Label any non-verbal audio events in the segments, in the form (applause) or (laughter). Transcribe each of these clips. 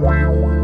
Wow.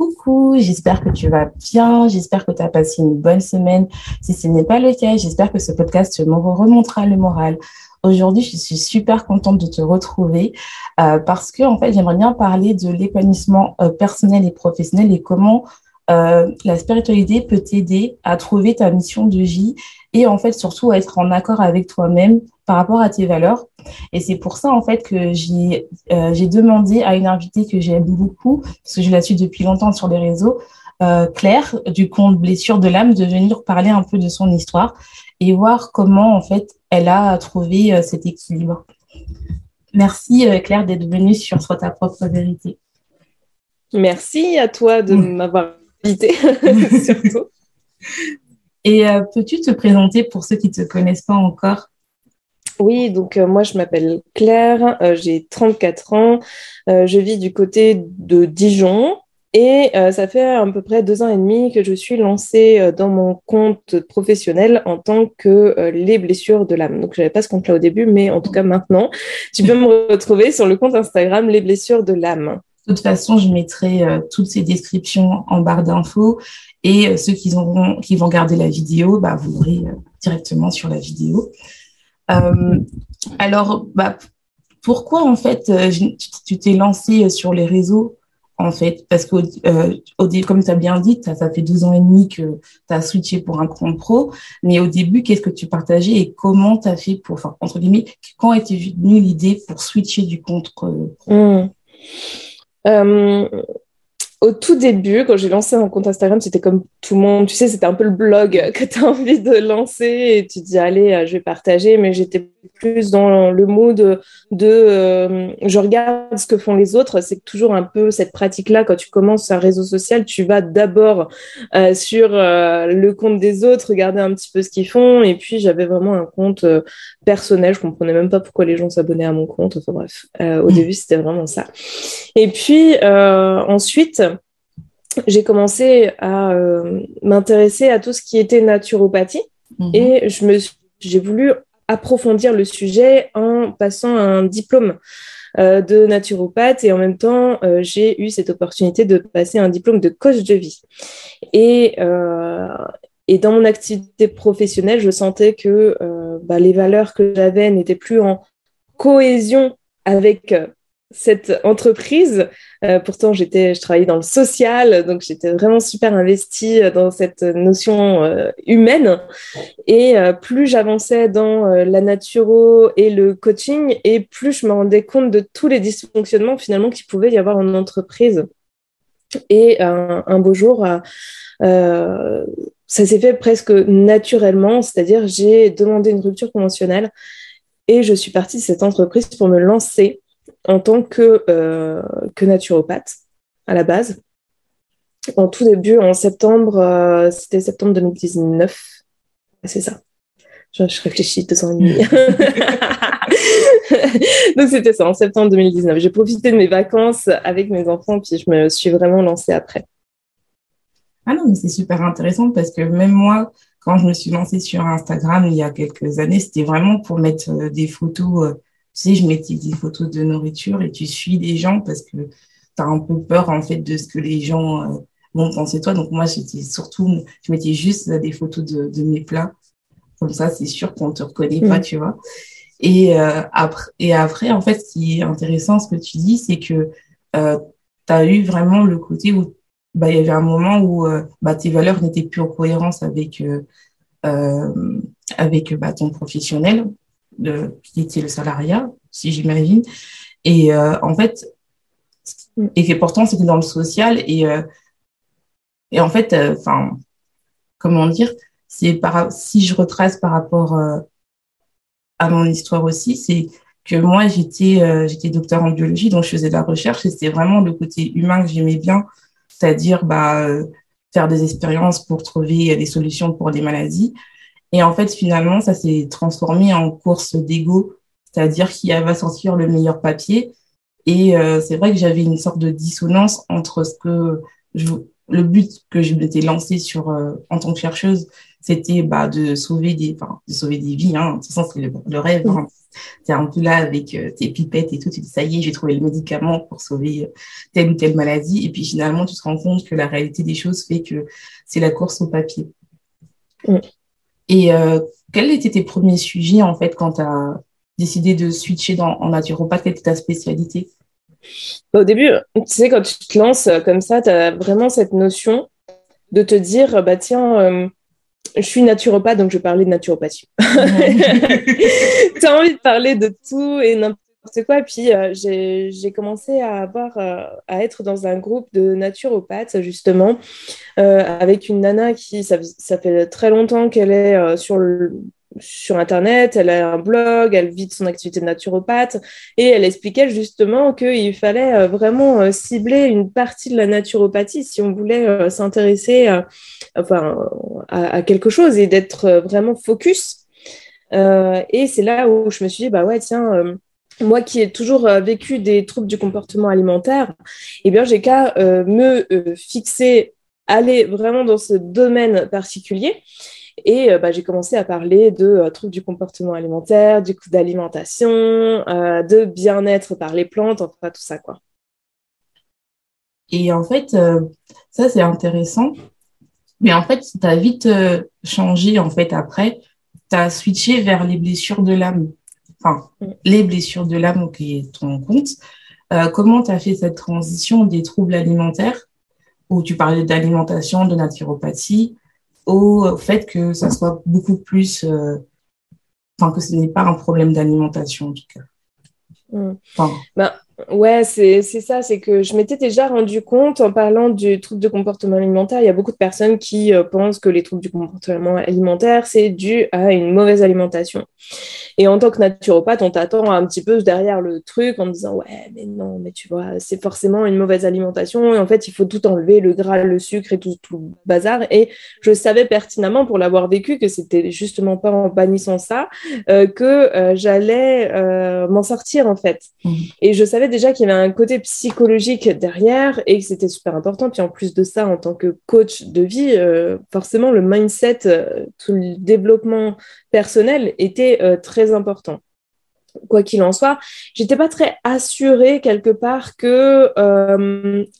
Coucou, j'espère que tu vas bien, j'espère que tu as passé une bonne semaine. Si ce n'est pas le cas, j'espère que ce podcast te remontera le moral. Aujourd'hui, je suis super contente de te retrouver euh, parce que en fait, j'aimerais bien parler de l'épanouissement euh, personnel et professionnel et comment euh, la spiritualité peut t'aider à trouver ta mission de vie et en fait surtout être en accord avec toi-même par rapport à tes valeurs. Et c'est pour ça en fait que j'ai euh, j'ai demandé à une invitée que j'aime beaucoup parce que je la suis depuis longtemps sur les réseaux, euh, Claire du compte Blessure de l'âme, de venir parler un peu de son histoire et voir comment en fait elle a trouvé euh, cet équilibre. Merci Claire d'être venue sur Soit ta propre vérité. Merci à toi de m'avoir invitée (laughs) surtout. (laughs) Et peux-tu te présenter pour ceux qui ne te connaissent pas encore? Oui, donc euh, moi je m'appelle Claire, euh, j'ai 34 ans, euh, je vis du côté de Dijon et ça fait à peu près deux ans et demi que je suis lancée dans mon compte professionnel en tant que les blessures de l'âme. Donc je n'avais pas ce compte-là au début, mais en tout cas maintenant, tu peux me (laughs) retrouver sur le compte Instagram les blessures de l'âme. De toute façon, je mettrai toutes ces descriptions en barre d'infos et ceux qui, vont garder la vidéo, bah, vous l'aurez directement sur la vidéo. Euh, alors, bah, pourquoi en fait euh, tu t'es lancé sur les réseaux en fait? Parce que, euh, comme tu as bien dit, ça fait 12 ans et demi que tu as switché pour un compte pro. Mais au début, qu'est-ce que tu partageais et comment tu as fait pour, enfin, entre guillemets, quand était venue l'idée pour switcher du compte pro? Mmh Ähm, au tout début, quand j'ai lancé mon compte Instagram, c'était comme tout le monde. Tu sais, c'était un peu le blog (laughs) que tu as envie de lancer et tu te dis, allez, euh, je vais partager. Mais j'étais plus dans le mood de, euh, je regarde ce que font les autres. C'est toujours un peu cette pratique-là. Quand tu commences un réseau social, tu vas d'abord euh, sur le compte des autres, regarder un petit peu ce qu'ils font. Et puis, j'avais vraiment un compte personnel. Je comprenais même pas pourquoi les gens s'abonnaient à mon compte. Enfin bref, au mmh. début, c'était vraiment ça. Et puis, ensuite, j'ai commencé à euh, m'intéresser à tout ce qui était naturopathie. Mhm. et je me j'ai voulu approfondir le sujet en passant un diplôme euh, de naturopathe. Et en même temps euh, j'ai eu cette opportunité de passer un diplôme de coach de vie. Et et dans mon activité professionnelle je sentais que bah, les valeurs que j'avais n'étaient plus en cohésion avec cette entreprise. Euh, pourtant, j'étais, je travaillais dans le social, donc j'étais vraiment super investie dans cette notion euh, humaine. Et euh, plus j'avançais dans la naturo et le coaching, et plus je me rendais compte de tous les dysfonctionnements finalement qu'il pouvait y avoir en entreprise. Et un beau jour, ça s'est fait presque naturellement, c'est-à-dire j'ai demandé une rupture conventionnelle et je suis partie de cette entreprise pour me lancer en tant que, euh, que naturopathe à la base. En tout début, en septembre, euh, c'était septembre 2019. C'est ça. Je, réfléchis deux ans et demi. (laughs) Donc c'était ça, en septembre 2019. J'ai profité de mes vacances avec mes enfants, puis je me suis vraiment lancée après. Ah non, mais c'est super intéressant parce que même moi, quand je me suis lancée sur Instagram il y a quelques années, c'était vraiment pour mettre euh, des photos sais, je mettais des photos de nourriture et tu suis les gens parce que tu as un peu peur, en fait, de ce que les gens euh, vont penser de toi. Donc, moi, j'étais surtout, je mettais juste des photos de, mes plats. Comme ça, c'est sûr qu'on ne te reconnaît pas, mm. tu vois. Et, après, et après, en fait, ce qui est intéressant, ce que tu dis, c'est que tu as eu vraiment le côté où bah, il y avait un moment où bah, tes valeurs n'étaient plus en cohérence avec, avec bah, ton professionnel, de, qui était le salariat, si j'imagine. Et en fait, et pourtant c'était dans le social. Et et en fait enfin comment dire c'est par si je retrace par rapport à mon histoire aussi c'est que moi j'étais j'étais docteur en biologie donc je faisais de la recherche et c'était vraiment le côté humain que j'aimais bien. C'est-à-dire bah faire des expériences pour trouver des solutions pour des maladies et en fait finalement ça s'est transformé en course d'ego c'est-à-dire qui va sortir le meilleur papier et euh, c'est vrai que j'avais une sorte de dissonance entre ce que je, le but que je m'étais lancé sur euh, en tant que chercheuse, c'était bah, de sauver des, enfin, de sauver des vies. Hein. De toute façon, c'est le, rêve. Hein. es un peu là avec euh, tes pipettes et tout. Tu dis ça y est, j'ai trouvé le médicament pour sauver telle ou telle maladie. Et puis finalement, tu te rends compte que la réalité des choses fait que c'est la course au papier. Et quels étaient tes premiers sujets en fait quand tu as décidé de switcher dans, en naturopathe? Quelle était ta spécialité? Au début, tu sais, quand tu te lances comme ça, tu as vraiment cette notion de te dire, bah tiens, euh, je suis naturopathe, donc je vais parler de naturopathie. (laughs) tu as envie de parler de tout et n'importe quoi. Et puis, euh, j'ai commencé à, avoir, euh, à être dans un groupe de naturopathes, justement, avec une nana qui, ça, fait très longtemps qu'elle est sur sur Internet, elle a un blog, elle vit de son activité de naturopathe et elle expliquait justement qu'il fallait euh, vraiment euh, cibler une partie de la naturopathie si on voulait euh, s'intéresser enfin, à, quelque chose et d'être vraiment focus. et c'est là où je me suis dit, bah ouais, tiens, moi qui ai toujours vécu des troubles du comportement alimentaire, eh bien, j'ai qu'à me fixer, aller vraiment dans ce domaine particulier et euh, bah, j'ai commencé à parler de euh, troubles du comportement alimentaire, du coup d'alimentation, euh, de bien-être par les plantes, enfin tout ça quoi. Et en fait, ça c'est intéressant. Mais en fait, tu as vite changé en fait après. Tu as switché vers les blessures de l'âme. Enfin, mm. les blessures de l'âme qui est ton compte. comment tu as fait cette transition des troubles alimentaires où tu parlais d'alimentation, de naturopathie, au fait que ça soit beaucoup plus, euh, enfin que ce n'est pas un problème d'alimentation en tout cas? Mm. Ben, Ouais, c'est ça, c'est que je m'étais déjà rendu compte en parlant du trouble de comportement alimentaire, il y a beaucoup de personnes qui euh, pensent que les troubles du comportement alimentaire, c'est dû à une mauvaise alimentation. Et en tant que naturopathe, on t'attend un petit peu derrière le truc en disant ouais, mais non, mais tu vois, c'est forcément une mauvaise alimentation et en fait, il faut tout enlever, le gras, le sucre et tout, tout le bazar. Et je savais pertinemment pour l'avoir vécu que c'était justement pas en bannissant ça euh, que euh, j'allais m'en sortir en fait. Mmh. Et je savais déjà qu'il y avait un côté psychologique derrière et que c'était super important. Puis en plus de ça, en tant que coach de vie, euh, forcément, le mindset, euh, tout le développement personnel était euh, très important. Quoi qu'il en soit, j'étais pas très assurée quelque part que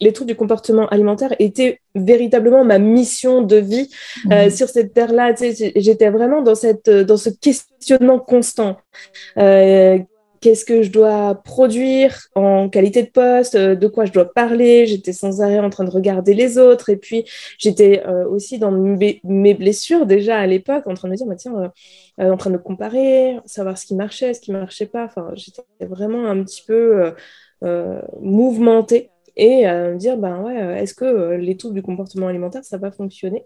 les troubles du comportement alimentaire étaient véritablement ma mission de vie mmh. sur cette terre-là. J'étais vraiment dans, cette, dans ce questionnement constant qu'est-ce que je dois produire en qualité de poste, euh, de quoi je dois parler. J'étais sans arrêt en train de regarder les autres. Et puis, j'étais euh, aussi dans mes, blessures déjà à l'époque, en train de me dire, bah, tiens, euh, en train de comparer, savoir ce qui marchait, ce qui marchait pas. Enfin, j'étais vraiment un petit peu mouvementée et me dire ben ouais est-ce que les troubles du comportement alimentaire ça va fonctionner?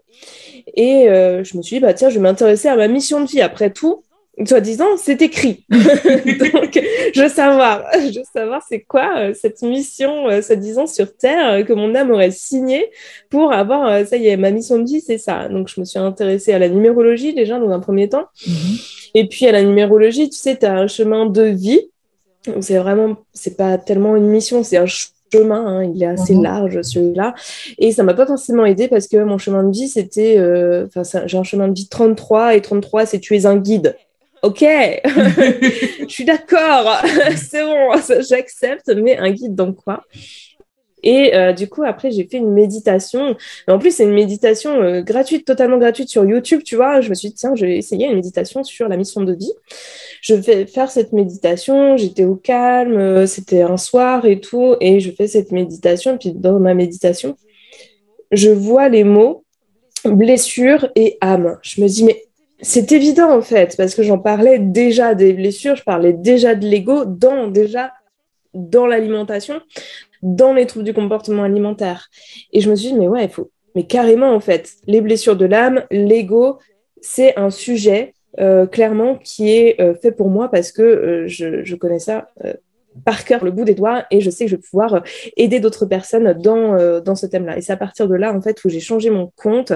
Et je me suis dit bah tiens je vais m'intéresser à ma mission de vie après tout soi-disant, c'est écrit. (laughs) Donc, je veux savoir, je veux savoir c'est quoi euh, cette mission, euh, soi-disant, sur Terre euh, que mon âme aurait signée pour avoir, ça y est, ma mission de vie, c'est ça. Donc, je me suis intéressée à la numérologie déjà dans un premier temps. Mm-hmm. Et puis, à la numérologie, tu sais, tu as un chemin de vie. C'est vraiment, c'est pas tellement une mission, c'est un chemin, hein, il est assez mm-hmm. large celui-là. Et ça m'a pas forcément aidé parce que mon chemin de vie, c'était, enfin, j'ai un chemin de vie 33 et 33, c'est tu es un guide ok, (laughs) (laughs) je suis d'accord, (laughs) c'est bon, j'accepte, mais un guide dans quoi? Et du coup, après, j'ai fait une méditation. en plus, c'est une méditation gratuite, totalement gratuite sur YouTube, tu vois. Je me suis dit, tiens, je vais essayer une méditation sur la mission de vie. Je vais faire cette méditation. J'étais au calme. C'était un soir et tout. Et je fais cette méditation. Et puis, dans ma méditation, je vois les mots blessure et âme. Je me dis, mais c'est évident en fait, parce que j'en parlais déjà des blessures, je parlais déjà de l'ego dans l'alimentation, dans les troubles du comportement alimentaire. Et je me suis dit, mais ouais, il faut, mais carrément en fait, les blessures de l'âme, l'ego, c'est un sujet euh, clairement qui est euh, fait pour moi parce que euh, je, connais ça par cœur le bout des doigts et je sais que je vais pouvoir euh, aider d'autres personnes dans, euh, dans ce thème-là. Et c'est à partir de là, en fait, où j'ai changé mon compte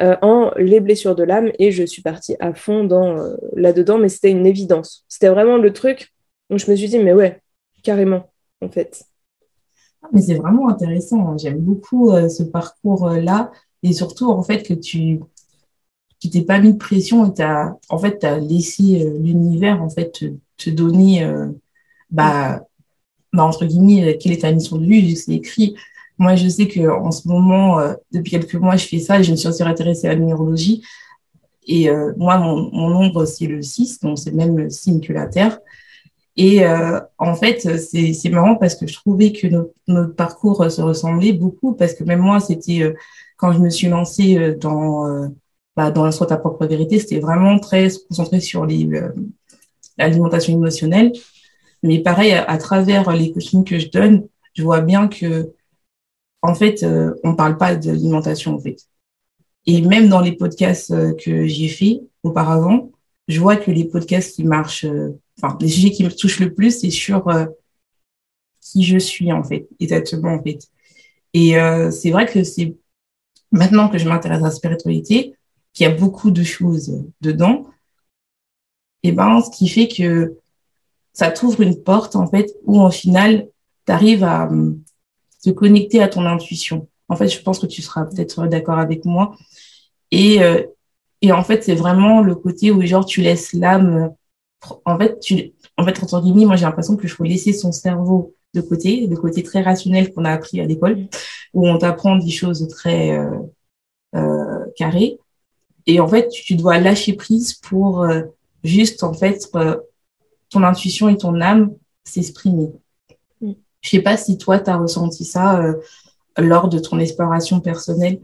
euh, en les blessures de l'âme et je suis partie à fond dans là-dedans, mais c'était une évidence. C'était vraiment le truc où je me suis dit, mais ouais, carrément, en fait. Ah, mais c'est vraiment intéressant. Hein. J'aime beaucoup ce parcours-là et surtout, en fait, que tu tu t'es pas mis de pression et as, en fait, tu as laissé l'univers en fait te, te donner bah, bah, entre guillemets, quelle est ta mission de vie, c'est écrit. Moi, je sais qu'en ce moment, euh, depuis quelques mois, je fais ça et je me suis aussi intéressée à la numérologie. Et euh, moi, mon, nombre, c'est le 6, donc c'est même le signe que la Terre. Et euh, en fait, c'est marrant parce que je trouvais que notre, parcours se ressemblait beaucoup parce que même moi, c'était quand je me suis lancée dans, bah, dans Soit ta propre vérité, c'était vraiment très concentré sur l'alimentation émotionnelle. Mais pareil, à, travers les coachings que je donne, je vois bien que, en fait, euh, on parle pas d'alimentation, en fait. Et même dans les podcasts euh, que j'ai fait auparavant, je vois que les podcasts qui marchent, euh, enfin, les sujets qui me touchent le plus, c'est sur qui je suis, en fait, exactement, en fait. Et c'est vrai que c'est maintenant que je m'intéresse à la spiritualité, qu'il y a beaucoup de choses dedans, et ben, ce qui fait que ça t'ouvre une porte, en fait, où, au final, tu arrives à hum, te connecter à ton intuition. En fait, je pense que tu seras peut-être d'accord avec moi. Et, euh, et en fait, c'est vraiment le côté où, genre, tu laisses l'âme. En fait, tu, en fait, entre guillemets, moi, j'ai l'impression que je faut laisser son cerveau de côté, le côté très rationnel qu'on a appris à l'école, où on t'apprend des choses très euh, euh, carrées. Et en fait, tu dois lâcher prise pour euh, juste, en fait, euh, ton intuition et ton âme s'exprimer. Je mm. Je sais pas si toi, tu as ressenti ça euh, lors de ton exploration personnelle.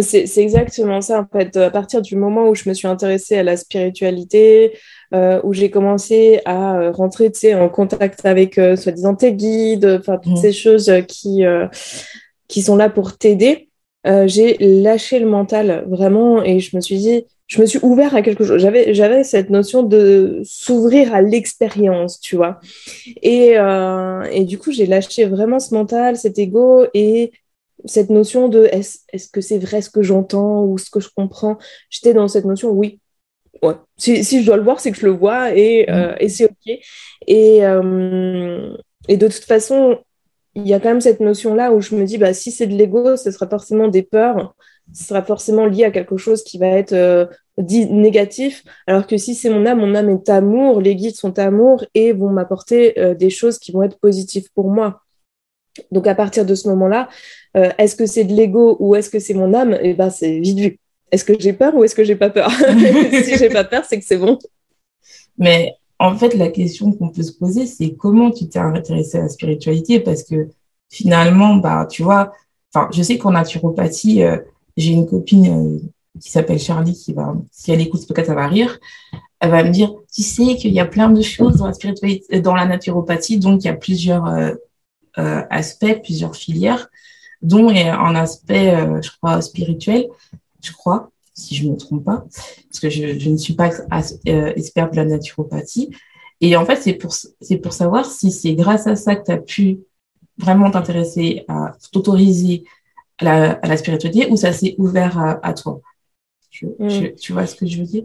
C'est exactement ça, en fait. À partir du moment où je me suis intéressée à la spiritualité, euh, où j'ai commencé à euh, rentrer en contact avec, soi-disant, tes guides, enfin, toutes mm. ces choses qui, qui sont là pour t'aider, j'ai lâché le mental, vraiment, et je me suis dit, je me suis ouvert à quelque chose. J'avais, j'avais cette notion de s'ouvrir à l'expérience, tu vois. Et, euh, et du coup, j'ai lâché vraiment ce mental, cet ego et cette notion de est-ce, est-ce que c'est vrai ce que j'entends ou ce que je comprends? J'étais dans cette notion, oui. Ouais. Si, si je dois le voir, c'est que je le vois et, euh, et c'est OK. Et, euh, et de toute façon, il y a quand même cette notion-là où je me dis, bah, si c'est de l'ego, ce sera forcément des peurs ce sera forcément lié à quelque chose qui va être euh, dit négatif, alors que si c'est mon âme, mon âme est amour, les guides sont amour et vont m'apporter euh, des choses qui vont être positives pour moi. Donc à partir de ce moment-là, euh, est-ce que c'est de l'ego ou est-ce que c'est mon âme? Eh ben c'est vite vu. Est-ce que j'ai peur ou est-ce que j'ai pas peur? (laughs) Si j'ai pas peur, c'est que c'est bon. Mais en fait, la question qu'on peut se poser, c'est comment tu t'es intéressé à la spiritualité? Parce que finalement, bah, tu vois, enfin, je sais qu'en naturopathie, j'ai une copine euh, qui s'appelle Charlie qui va, si elle écoute ce podcast, elle va rire. Elle va me dire, tu sais qu'il y a plein de choses dans la spiritualité, dans la naturopathie, donc il y a plusieurs euh, euh, aspects, plusieurs filières, dont un aspect, je crois, spirituel, je crois, si je ne me trompe pas, parce que je, je ne suis pas experte de la naturopathie. Et en fait, c'est pour, c'est pour savoir si c'est grâce à ça que tu as pu vraiment t'intéresser à t'autoriser à la, spiritualité ou ça s'est ouvert à, toi mm. tu, vois ce que je veux dire?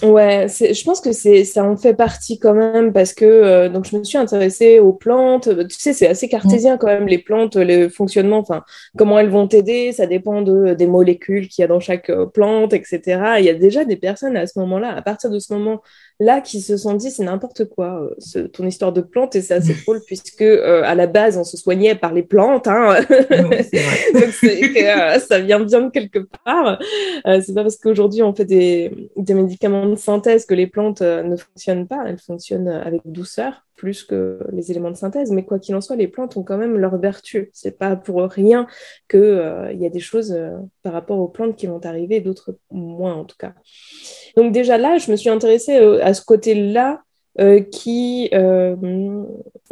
Ouais, je pense que c'est ça en fait partie quand même parce que euh, donc je me suis intéressée aux plantes. Tu sais, c'est assez cartésien quand même les plantes, le fonctionnement, enfin comment elles vont t'aider, ça dépend de des molécules qu'il y a dans chaque euh, plante, etc. Il y a déjà des personnes à ce moment-là, à partir de ce moment là qui se sont dit c'est n'importe quoi euh, ton histoire de plante et c'est assez drôle (laughs) puisque euh, à la base on se soignait par les plantes hein. (laughs) donc ça vient bien de quelque part. C'est pas parce qu'aujourd'hui on fait des, des, médicaments de synthèse que les plantes ne fonctionnent pas. Elles fonctionnent avec douceur plus que les éléments de synthèse. Mais quoi qu'il en soit, les plantes ont quand même leur vertu. C'est pas pour rien qu'il euh, y a des choses euh, par rapport aux plantes qui vont arriver, d'autres moins en tout cas. Donc déjà là, je me suis intéressée euh, à ce côté-là qui,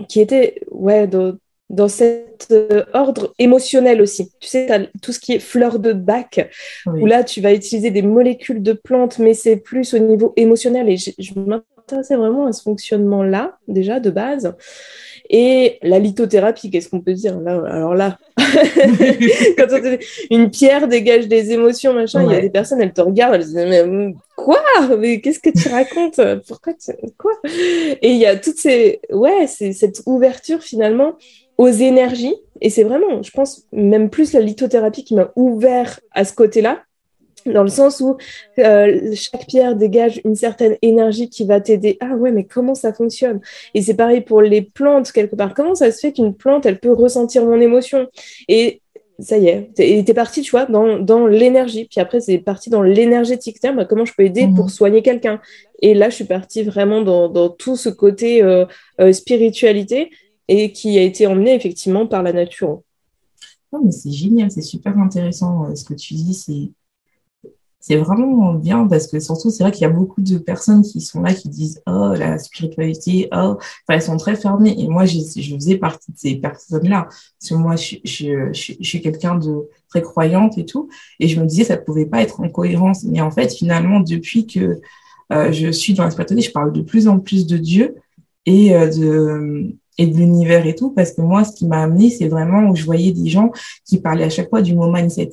qui était ouais, dans, dans cet ordre émotionnel aussi. Tu sais, tout ce qui est fleur de bac, où là, tu vas utiliser des molécules de plantes, mais c'est plus au niveau émotionnel. Et je, je c'est vraiment à ce fonctionnement-là, déjà, de base. Et la lithothérapie, qu'est-ce qu'on peut dire là Alors là, (laughs) quand une pierre dégage des émotions, machin, il y a des personnes, elles te regardent, elles disent mais quoi? Mais qu'est-ce que tu racontes? Pourquoi tu... quoi? Et il y a toutes ces ouais, c'est cette ouverture finalement aux énergies. Et c'est vraiment, je pense, même plus la lithothérapie qui m'a ouvert à ce côté-là dans le sens où euh, chaque pierre dégage une certaine énergie qui va t'aider. Ah ouais, mais comment ça fonctionne? Et c'est pareil pour les plantes, quelque part. Comment ça se fait qu'une plante, elle peut ressentir mon émotion? Et ça y est, t'es parti, tu vois, dans, dans l'énergie. Puis après, c'est parti dans l'énergétique. Bah, comment je peux aider pour mhm. soigner quelqu'un? Et là, je suis partie vraiment dans, dans tout ce côté euh, euh, spiritualité et qui a été emmené effectivement par la nature. Non, mais c'est génial, c'est super intéressant ce que tu dis. C'est vraiment bien parce que surtout, c'est vrai qu'il y a beaucoup de personnes qui sont là qui disent Oh, la spiritualité, oh, enfin, elles sont très fermées. Et moi, je, je faisais partie de ces personnes-là. Parce que moi, je, je, je, suis quelqu'un de très croyante et tout. Et je me disais, ça pouvait pas être en cohérence. Mais en fait, finalement, depuis que euh, je suis dans la je parle de plus en plus de Dieu et euh, de et de l'univers et tout, parce que moi, ce qui m'a amené, c'est vraiment où je voyais des gens qui parlaient à chaque fois du mot mindset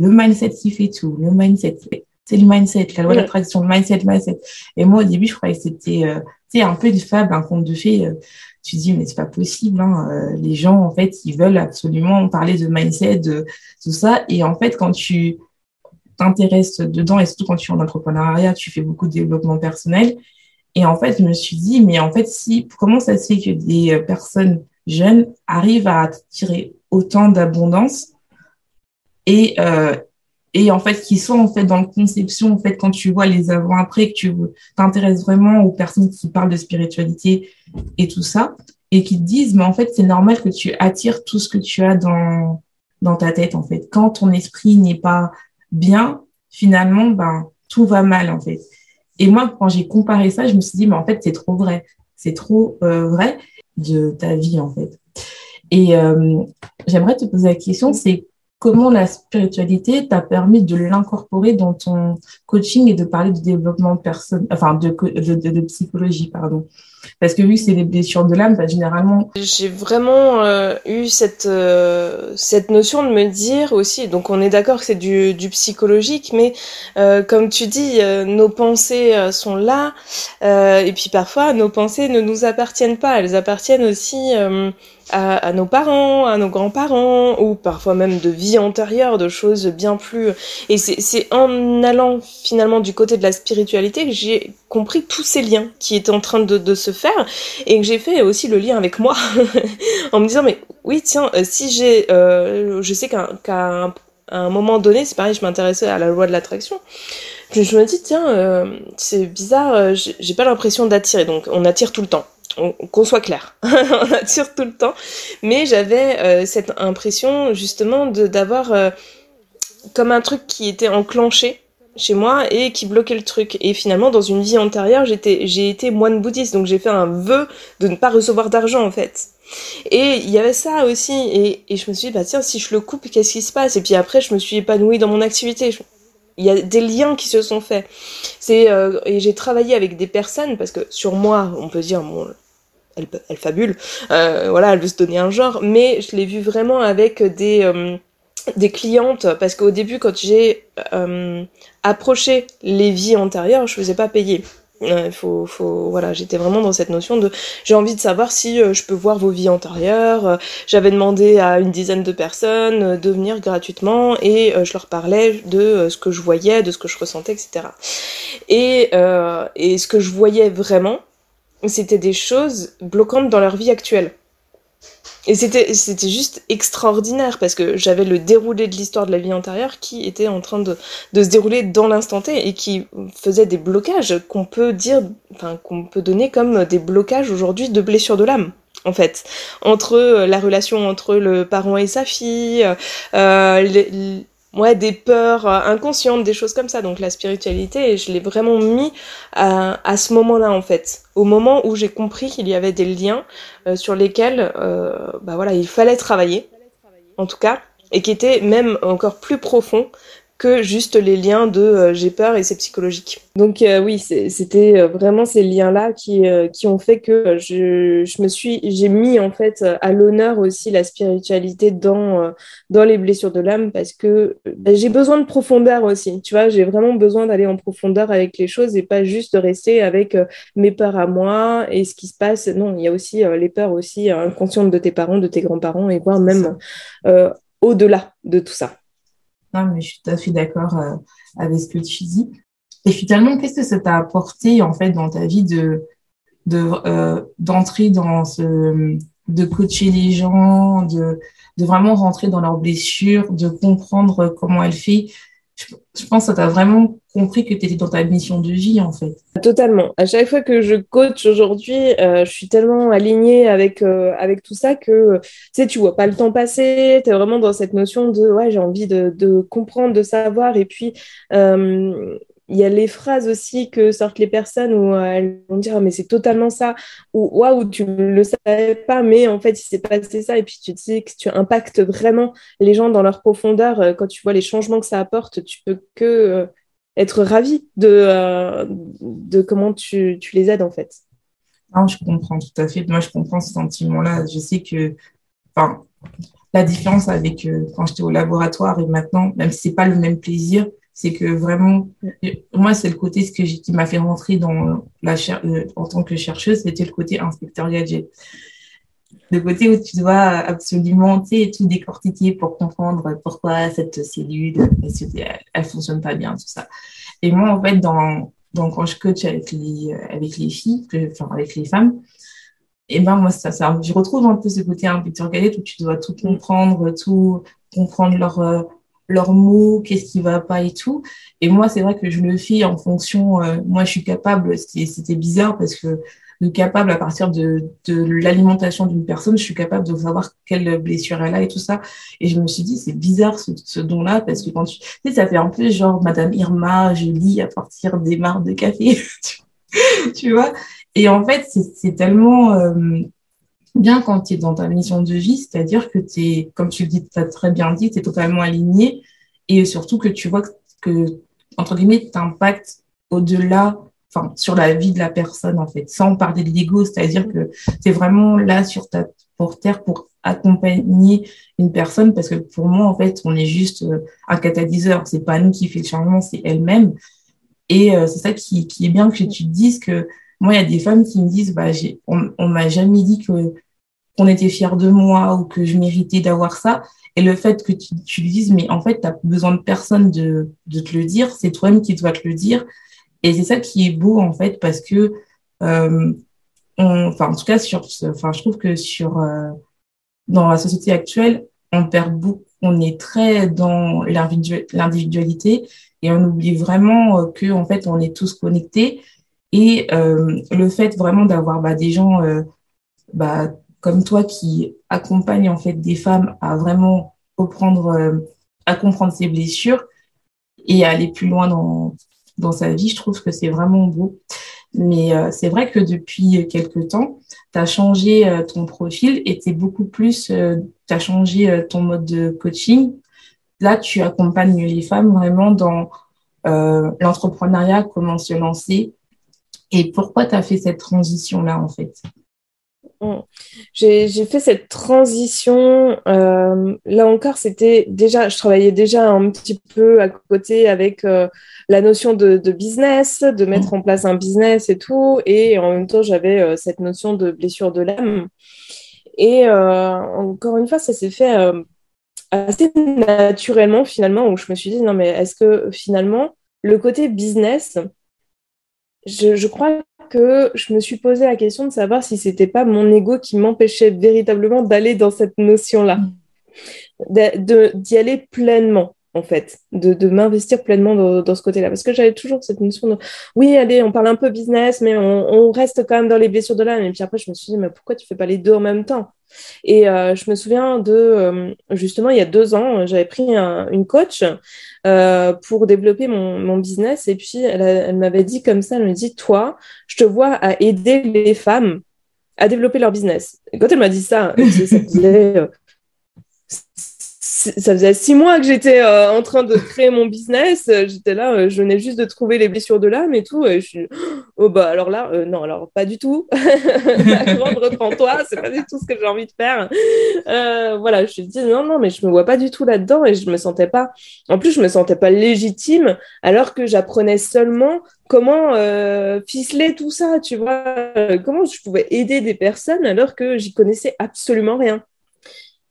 le mindset qui fait tout, le mindset, c'est le mindset, la loi de l'attraction, le mindset, mindset. Et moi, au début, je croyais que c'était, euh, un peu une fable, un conte de fées. Euh, tu dis, mais c'est pas possible, hein, euh, les gens, en fait, ils veulent absolument parler de mindset, de tout ça. Et en fait, quand tu t'intéresses dedans, et surtout quand tu es en entrepreneuriat, tu fais beaucoup de développement personnel. Et en fait, je me suis dit, mais en fait, si, comment ça se fait que des personnes jeunes arrivent à tirer autant d'abondance et euh, et en fait qui sont en fait dans le conception en fait quand tu vois les avant après que tu t'intéresses vraiment aux personnes qui parlent de spiritualité et tout ça et qui te disent mais en fait c'est normal que tu attires tout ce que tu as dans dans ta tête en fait. Quand ton esprit n'est pas bien finalement ben tout va mal en fait. Et moi quand j'ai comparé ça je me suis dit mais en fait c'est trop vrai. C'est trop euh, vrai de ta vie en fait. Et euh, j'aimerais te poser la question c'est comment la spiritualité t'a permis de l'incorporer dans ton coaching et de parler de développement personne, enfin de, de, psychologie, pardon. Parce que vu que c'est des blessures de l'âme, bah, généralement. J'ai vraiment euh, eu cette, euh, cette notion de me dire aussi, donc on est d'accord que c'est du, du psychologique, mais euh, comme tu dis, nos pensées sont là, et puis parfois nos pensées ne nous appartiennent pas, elles appartiennent aussi à, nos parents, à nos grands-parents, ou parfois même de vie antérieure, de choses bien plus... Et c'est en allant finalement du côté de la spiritualité que j'ai compris tous ces liens qui étaient en train de, se faire, et que j'ai fait aussi le lien avec moi, (laughs) en me disant, mais oui, tiens, euh, si j'ai... Euh, je sais qu'à un, moment donné, c'est pareil, je m'intéressais à la loi de l'attraction, je, me dis, tiens, euh, c'est bizarre, j'ai pas l'impression d'attirer, donc on attire tout le temps qu'on soit clair, (laughs) on attire tout le temps. Mais j'avais cette impression justement de d'avoir comme un truc qui était enclenché chez moi et qui bloquait le truc. Et finalement, dans une vie antérieure, j'étais j'ai été moine bouddhiste, donc j'ai fait un vœu de ne pas recevoir d'argent en fait. Et il y avait ça aussi, et, et je me suis dit, bah tiens, si je le coupe, qu'est-ce qui se passe? Et puis après, je me suis épanouie dans mon activité. il y a des liens qui se sont faits. C'est euh, et j'ai travaillé avec des personnes parce que sur moi, on peut dire bon, elle, elle fabule, euh, voilà, elle veut se donner un genre, mais je l'ai vu vraiment avec des, euh, des clientes, parce qu'au début, quand j'ai euh, approché les vies antérieures, je faisais pas payer. Il faut, faut, voilà, j'étais vraiment dans cette notion de j'ai envie de savoir si je peux voir vos vies antérieures. J'avais demandé à une dizaine de personnes de venir gratuitement et je leur parlais de ce que je voyais, de ce que je ressentais, etc. Et, et ce que je voyais vraiment, c'était des choses bloquantes dans leur vie actuelle. Et c'était, c'était juste extraordinaire parce que j'avais le déroulé de l'histoire de la vie antérieure qui était en train de, de se dérouler dans l'instant T et qui faisait des blocages qu'on peut dire, enfin, qu'on peut donner comme des blocages aujourd'hui de blessures de l'âme en fait, entre la relation entre le parent et sa fille, euh, ouais, des peurs euh, inconscientes, des choses comme ça. Donc la spiritualité, je l'ai vraiment mis à, à ce moment-là en fait, au moment où j'ai compris qu'il y avait des liens euh, sur lesquels, euh, bah voilà, il fallait travailler, en tout cas, et qui étaient même encore plus profonds que juste les liens de euh, j'ai peur et c'est psychologique. Donc euh, oui, c'était euh, vraiment ces liens-là qui, qui ont fait que je, je me suis, j'ai mis en fait à l'honneur aussi la spiritualité dans, dans les blessures de l'âme parce que bah, j'ai besoin de profondeur aussi. Tu vois, j'ai vraiment besoin d'aller en profondeur avec les choses et pas juste de rester avec mes peurs à moi et ce qui se passe. Non, il y a aussi les peurs aussi inconscientes de tes parents, de tes grands-parents et voire même au-delà de tout ça. Non, mais je suis tout à fait d'accord euh, avec ce que tu dis. Et finalement, qu'est-ce que ça t'a apporté en fait dans ta vie de de euh, d'entrer dans ce de coacher les gens, de de vraiment rentrer dans leurs blessures, de comprendre comment elles fait je, pense que tu as vraiment compris que tu étais dans ta mission de vie, en fait. Totalement. À chaque fois que je coach aujourd'hui, euh, je suis tellement alignée avec, euh, avec tout ça que, tu sais, tu vois pas le temps passer, tu es vraiment dans cette notion de, ouais, j'ai envie de, de, comprendre, de savoir. Et puis, euh, il y a les phrases aussi que sortent les personnes où euh, elles vont dire mais c'est totalement ça ou waouh tu ne le savais pas mais en fait il s'est passé ça et puis tu te dis que tu impactes vraiment les gens dans leur profondeur euh, quand tu vois les changements que ça apporte tu peux que euh, être ravi de, de comment tu, tu, les aides en fait. Non, je comprends tout à fait. Moi, je comprends ce sentiment-là. Je sais que, la différence avec quand j'étais au laboratoire et maintenant, même si c'est pas le même plaisir, c'est que vraiment, moi, c'est le côté ce que qui m'a fait rentrer dans la euh, en tant que chercheuse, c'était le côté inspecteur gadget. Le côté où tu dois absolument tout décortiquer pour comprendre pourquoi cette cellule, elle, elle fonctionne pas bien, tout ça. Et moi, en fait, dans, dans quand je coach avec les, avec les filles, enfin, avec les femmes, et ben moi ça je retrouve un peu ce côté inspecteur gadget où tu dois tout comprendre tout comprendre leur euh, leurs mots, qu'est-ce qui va pas et tout. Et moi, c'est vrai que je le fais en fonction, euh, moi, je suis capable, c'était bizarre parce que de capable à partir de, de l'alimentation d'une personne, je suis capable de savoir quelle blessure elle a et tout ça. Et je me suis dit, c'est bizarre ce, ce don-là parce que quand tu, tu sais, ça fait un peu genre Madame Irma, je lis à partir des mares de café, (laughs) tu vois. Et en fait, c'est tellement euh, bien quand tu es dans ta mission de vie, c'est-à-dire que tu es, comme tu le dis, as très bien dit, tu es totalement aligné et surtout que tu vois que, entre guillemets, tu impactes au-delà, enfin, sur la vie de la personne, en fait, sans parler de l'ego, c'est-à-dire que tu es vraiment là sur ta, pour terre pour accompagner une personne parce que pour moi, en fait, on est juste euh, un catalyseur. C'est pas nous qui fait le changement, c'est elle-même. Et euh, c'est ça qui, qui est bien que tu te dises que moi, il y a des femmes qui me disent, bah, j'ai, on, on m'a jamais dit que qu'on était fier de moi ou que je méritais d'avoir ça. Et le fait que tu, tu dises, mais en fait, tu n'as besoin de personne de, de te le dire, c'est toi-même qui dois te le dire. Et c'est ça qui est beau, en fait, parce que, euh, on, enfin, en tout cas, sur, enfin, je trouve que sur, euh, dans la société actuelle, on perd beaucoup, on est très dans l'individualité et on oublie vraiment euh, que, en fait, on est tous connectés et euh, le fait vraiment d'avoir bah, des gens euh, bah, comme toi qui accompagnent en fait des femmes à vraiment reprendre, euh, à comprendre ses blessures et à aller plus loin dans, dans sa vie, je trouve que c'est vraiment beau. Mais euh, c'est vrai que depuis quelques temps, tu as changé euh, ton profil et tu beaucoup plus, tu as changé ton mode de coaching. Là, tu accompagnes les femmes vraiment dans l'entrepreneuriat, comment se lancer, et pourquoi tu as fait cette transition-là, en fait? J'ai fait cette transition. Euh, là encore, c'était déjà, je travaillais déjà un petit peu à côté avec euh, la notion de, business, de mettre en place un business et tout. Et en même temps, j'avais euh, cette notion de blessure de l'âme. Et encore une fois, ça s'est fait assez naturellement finalement, où je me suis dit, non, mais est-ce que finalement, le côté business, je, je crois que je me suis posé la question de savoir si c'était pas mon ego qui m'empêchait véritablement d'aller dans cette notion-là, mm. d'y aller pleinement en fait, de, de m'investir pleinement dans, dans ce côté-là. Parce que j'avais toujours cette notion de, oui, allez, on parle un peu business, mais on, on reste quand même dans les blessures de l'âme. Et puis après, je me suis dit, mais pourquoi tu fais pas les deux en même temps? Et euh, je me souviens de, euh, justement, il y a deux ans, j'avais pris un, une coach euh, pour développer mon, mon, business. Et puis, elle, elle m'avait dit comme ça, elle me dit, toi, je te vois à aider les femmes à développer leur business. Et quand elle m'a dit ça, ça faisait ça faisait six mois que j'étais euh, en train de créer mon business. Euh, j'étais là, euh, je venais juste de trouver les blessures de l'âme et tout. Et je suis, oh bah alors là, non, alors pas du tout. (laughs) Reprends-toi, c'est pas du tout ce que j'ai envie de faire. voilà, je me suis dit non, non, mais je me vois pas du tout là-dedans et je me sentais pas. En plus, je me sentais pas légitime alors que j'apprenais seulement comment ficeler tout ça, tu vois, comment je pouvais aider des personnes alors que j'y connaissais absolument rien.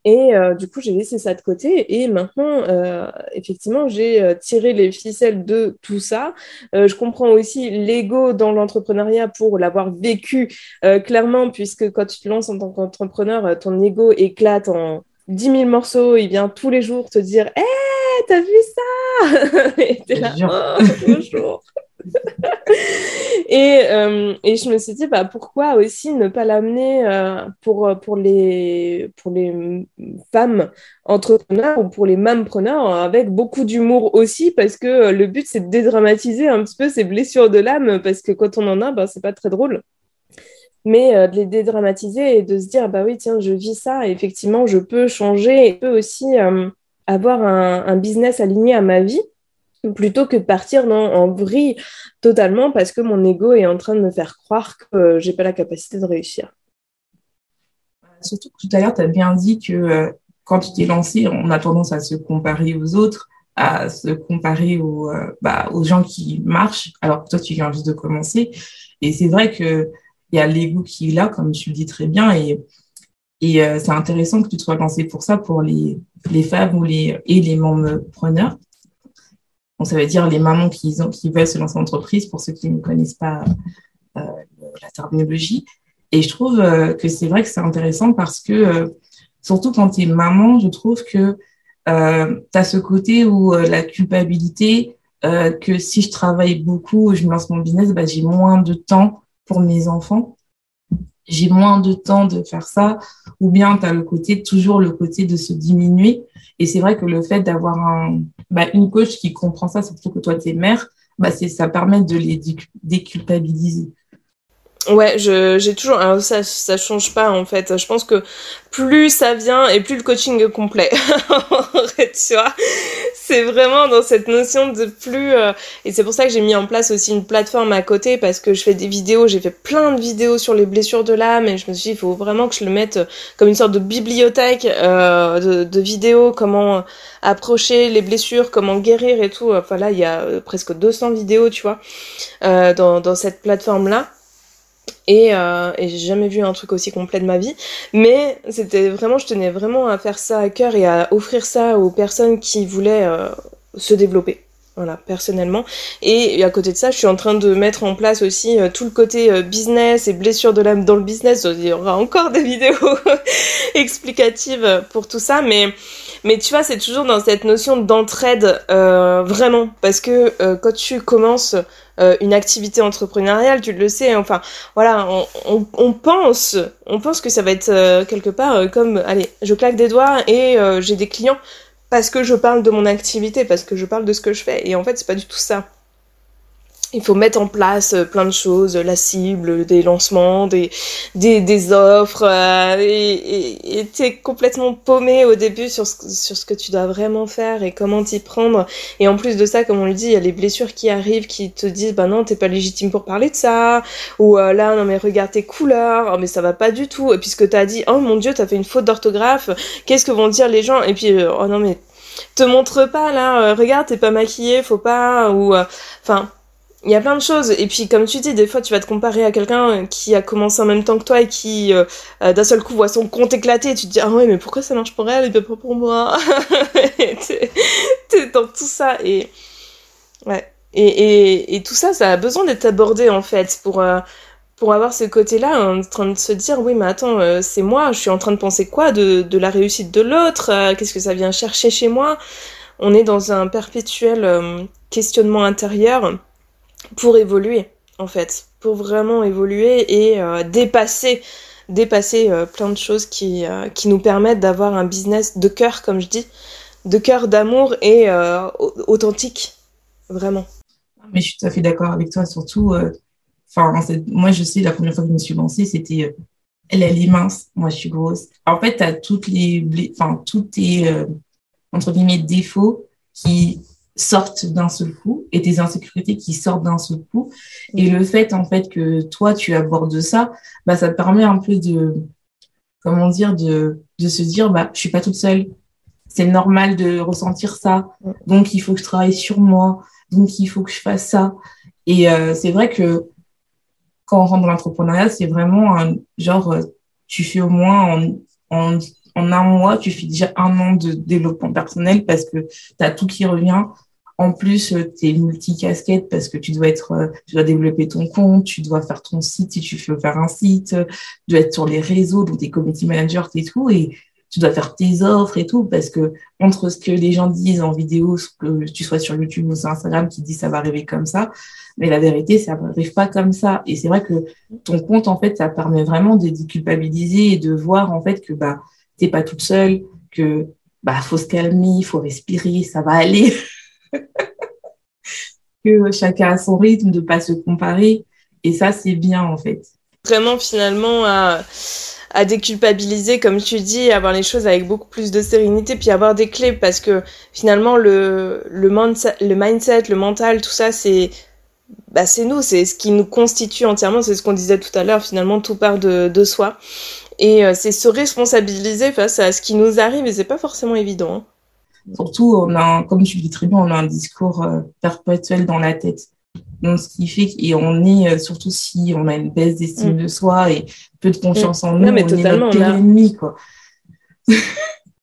Et euh, du coup, j'ai laissé ça de côté. Et maintenant, euh, effectivement, j'ai euh, tiré les ficelles de tout ça. je comprends aussi l'ego dans l'entrepreneuriat pour l'avoir vécu clairement, puisque quand tu te lances en tant qu'entrepreneur, ton ego éclate en 10 000 morceaux. Il vient tous les jours te dire Hé, hey, t'as vu ça? (laughs) Et t'es là, oh, bonjour (laughs) (laughs) et, euh, et, je me suis dit, bah, pourquoi aussi ne pas l'amener euh, pour, pour, les, pour les femmes entrepreneurs ou pour les preneurs avec beaucoup d'humour aussi, parce que euh, le but, c'est de dédramatiser un petit peu ces blessures de l'âme, parce que quand on en a, bah, c'est pas très drôle. Mais de les dédramatiser et de se dire, bah oui, tiens, je vis ça, effectivement, je peux changer et je peux aussi avoir un business aligné à ma vie plutôt que de partir dans, en vrille totalement parce que mon ego est en train de me faire croire que j'ai pas la capacité de réussir. Surtout que tout à l'heure, tu as bien dit que euh, quand tu t'es lancé, on a tendance à se comparer aux autres, à se comparer aux, euh, bah, aux gens qui marchent, alors que toi, tu viens juste de commencer. Et c'est vrai qu'il y a l'ego qui est là, comme tu le dis très bien, et, et euh, c'est intéressant que tu te sois lancé pour ça, pour les, les femmes ou les, et les membres preneurs ça veut dire les mamans qui, ont, qui veulent se lancer en entreprise, pour ceux qui ne connaissent pas euh, la terminologie. Et je trouve euh, que c'est vrai que c'est intéressant parce que, euh, surtout quand tu es maman, je trouve que euh, tu as ce côté où la culpabilité, que si je travaille beaucoup, je me lance mon business, bah, j'ai moins de temps pour mes enfants j'ai moins de temps de faire ça, ou bien tu as le côté, toujours le côté de se diminuer. Et c'est vrai que le fait d'avoir un, bah, une coach qui comprend ça, surtout que toi, tu es mère, bah, ça permet de les déculpabiliser. Ouais, j'ai toujours. Alors ça, ça change pas en fait. Je pense que plus ça vient et plus le coaching est complet. (laughs) tu vois, c'est vraiment dans cette notion de plus. Euh, et c'est pour ça que j'ai mis en place aussi une plateforme à côté parce que je fais des vidéos. J'ai fait plein de vidéos sur les blessures de l'âme et je me suis dit il faut vraiment que je le mette comme une sorte de bibliothèque euh, de, de, vidéos, comment approcher les blessures, comment guérir et tout. Enfin là, il y a euh, presque 200 vidéos, tu vois, euh, dans, dans cette plateforme là. Et, euh, et j'ai jamais vu un truc aussi complet de ma vie. Mais c'était vraiment, je tenais vraiment à faire ça à cœur et à offrir ça aux personnes qui voulaient euh, se développer. Voilà, personnellement. Et, à côté de ça, je suis en train de mettre en place aussi euh, tout le côté euh, business et blessure de l'âme dans le business. Il y aura encore des vidéos (laughs) explicatives pour tout ça, mais mais tu vois, c'est toujours dans cette notion d'entraide, euh, vraiment, parce que quand tu commences euh, une activité entrepreneuriale, tu le sais, enfin, voilà, on, pense, on pense que ça va être euh, quelque part euh, comme, allez, je claque des doigts et j'ai des clients parce que je parle de mon activité, parce que je parle de ce que je fais, et en fait, c'est pas du tout ça. Il faut mettre en place euh, plein de choses, la cible, des lancements, des, des, des offres, euh, et t'es complètement paumé au début sur ce, sur ce que tu dois vraiment faire et comment t'y prendre. Et en plus de ça, comme on le dit, il y a les blessures qui arrivent qui te disent, bah non, t'es pas légitime pour parler de ça, ou euh, là, non mais regarde tes couleurs, oh, mais ça va pas du tout. Et puis ce que t'as dit, oh mon dieu, t'as fait une faute d'orthographe, qu'est-ce que vont dire les gens? Et puis, oh non mais te montre pas là, regarde, t'es pas maquillée, faut pas, ou, enfin il y a plein de choses. Et puis, comme tu dis, des fois, tu vas te comparer à quelqu'un qui a commencé en même temps que toi et qui, euh, euh, d'un seul coup, voit son compte éclater. Et tu te dis, ah ouais, mais pourquoi ça marche pour elle et pas pour moi? (laughs) T'es dans tout ça. Et, ouais. Et, et, et, tout ça, ça a besoin d'être abordé, en fait, pour, euh, pour avoir ce côté-là, en train de se dire, oui, mais attends, c'est moi, je suis en train de penser quoi de, de la réussite de l'autre? Qu'est-ce que ça vient chercher chez moi? On est dans un perpétuel questionnement intérieur pour évoluer en fait, pour vraiment évoluer et euh, dépasser dépasser euh, plein de choses qui, euh, qui nous permettent d'avoir un business de cœur, comme je dis, de cœur, d'amour et authentique, vraiment. Mais je suis tout à fait d'accord avec toi, surtout, enfin, moi je sais, la première fois que je me suis lancée, c'était, elle, elle est mince, moi je suis grosse. En fait, tu as toutes les, enfin, tous tes, entre guillemets, défauts qui sortent d'un seul coup et tes insécurités qui sortent d'un seul coup. Et le fait, en fait, que toi, tu abordes ça, bah, ça te permet un peu de, comment dire, de, de se dire, bah, je suis pas toute seule. C'est normal de ressentir ça. Donc, il faut que je travaille sur moi. Donc, il faut que je fasse ça. Et euh, c'est vrai que quand on rentre dans l'entrepreneuriat, c'est vraiment un genre, euh, tu fais au moins en, en, en un mois, tu fais déjà un an de développement personnel parce que tu as tout qui revient. En plus, euh, tu es multi-casquette parce que tu dois être, euh, tu dois développer ton compte, tu dois faire ton site si tu veux faire un site, tu dois être sur les réseaux, donc tes community managers et tout, et tu dois faire tes offres et tout, parce que entre ce que les gens disent en vidéo, que tu sois sur YouTube ou sur Instagram qui dit ça va arriver comme ça, mais la vérité, ça n'arrive pas comme ça. Et c'est vrai que ton compte, en fait, ça permet vraiment de déculpabiliser et de voir, en fait, que, bah, t'es pas toute seule, que, bah, faut se calmer, faut respirer, ça va aller. (laughs) (laughs) que chacun a son rythme, de pas se comparer. Et ça, c'est bien, en fait. Vraiment, finalement, à, à déculpabiliser, comme tu dis, avoir les choses avec beaucoup plus de sérénité, puis avoir des clés, parce que finalement, le, le, mindset, le mindset, le mental, tout ça, c'est bah, c'est nous, c'est ce qui nous constitue entièrement, c'est ce qu'on disait tout à l'heure, finalement, tout part de, de soi. Et euh, c'est se responsabiliser face à ce qui nous arrive, et c'est pas forcément évident. Hein. Surtout, on a, comme tu dis très bien, on a un discours euh, perpétuel dans la tête. Donc, ce qui fait et on est, euh, surtout si on a une baisse d'estime mm. de soi et peu de confiance en nous, on est notre pire ennemi, quoi. (laughs)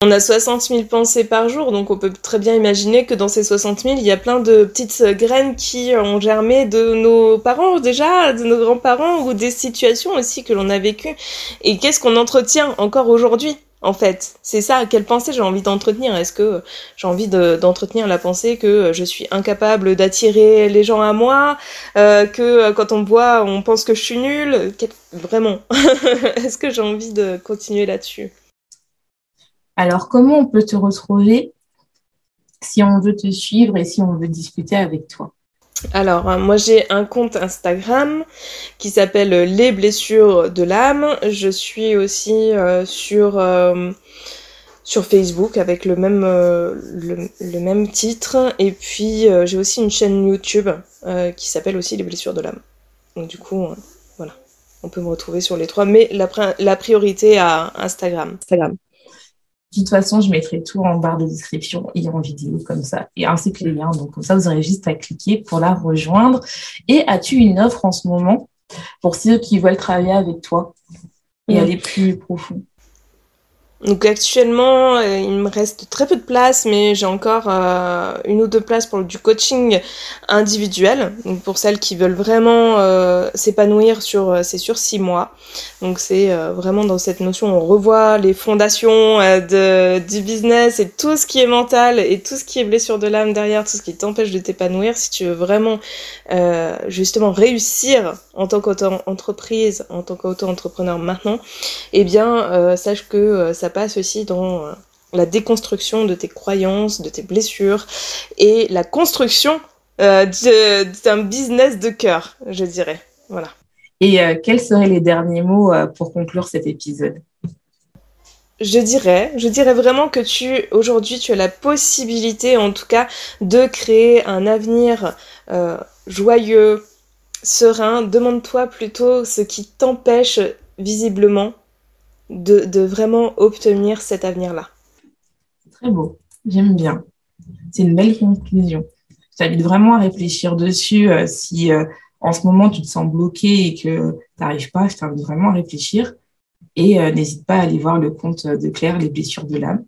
On a 60 000 pensées par jour, donc on peut très bien imaginer que dans ces 60 000, il y a plein de petites graines qui ont germé de nos parents déjà, de nos grands-parents, ou des situations aussi que l'on a vécues. Et qu'est-ce qu'on entretient encore aujourd'hui? En fait. C'est ça, quelle pensée j'ai envie d'entretenir? Est-ce que j'ai envie d'entretenir la pensée que je suis incapable d'attirer les gens à moi, euh, que quand on me voit, on pense que je suis nulle? Vraiment, (laughs) est-ce que j'ai envie de continuer là-dessus? Alors, comment on peut te retrouver si on veut te suivre et si on veut discuter avec toi? Alors, euh, moi j'ai un compte Instagram qui s'appelle Les blessures de l'âme. Je suis aussi euh, sur, euh, sur Facebook avec le même, le, même titre. Et puis j'ai aussi une chaîne YouTube qui s'appelle aussi Les blessures de l'âme. Donc du coup, voilà, on peut me retrouver sur les trois. Mais la, la priorité à Instagram. Instagram. De toute façon, je mettrai tout en barre de description et en vidéo comme ça, et ainsi que les liens. Donc, comme ça, vous aurez juste à cliquer pour la rejoindre. Et as-tu une offre en ce moment pour ceux qui veulent travailler avec toi et aller plus profond? Donc actuellement, euh, il me reste très peu de place, mais j'ai encore euh, une ou deux places pour du coaching individuel. Donc pour celles qui veulent vraiment euh, s'épanouir sur, c'est sur six mois. Donc c'est vraiment dans cette notion, on revoit les fondations de, du business et tout ce qui est mental et tout ce qui est blessure de l'âme derrière, tout ce qui t'empêche de t'épanouir. Si tu veux vraiment justement réussir en tant qu'auto-entreprise, en tant qu'auto-entrepreneur maintenant, eh bien sache que ça passe aussi dans euh, la déconstruction de tes croyances, de tes blessures et la construction d'un business de cœur, je dirais. Voilà. Et quels seraient les derniers mots pour conclure cet épisode? Je dirais, je dirais vraiment que tu aujourd'hui tu as la possibilité en tout cas de créer un avenir euh, joyeux, serein. Demande-toi plutôt ce qui t'empêche visiblement de, vraiment obtenir cet avenir-là. Très beau, j'aime bien. C'est une belle conclusion. Je t'invite vraiment à réfléchir dessus. Euh, si euh, en ce moment tu te sens bloqué et que tu n'arrives pas, je t'invite vraiment à réfléchir et euh, n'hésite pas à aller voir le compte de Claire, Les blessures de l'âme,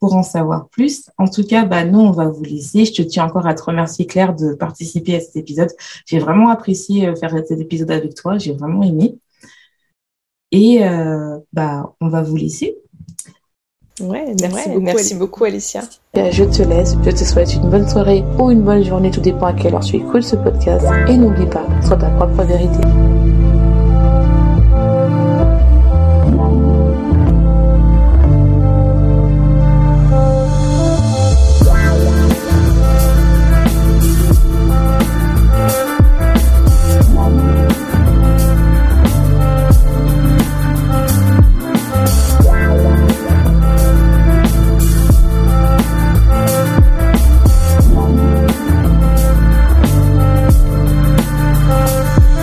pour en savoir plus. En tout cas, bah, nous, on va vous laisser. Je te tiens encore à te remercier, Claire, de participer à cet épisode. J'ai vraiment apprécié faire cet épisode avec toi. J'ai vraiment aimé. Et euh, bah, on va vous laisser. Ouais, merci, beaucoup, merci beaucoup, Alicia. je te laisse. Je te souhaite une bonne soirée ou une bonne journée. Tout dépend à quelle heure tu écoutes ce podcast. Et n'oublie pas, sois ta propre vérité.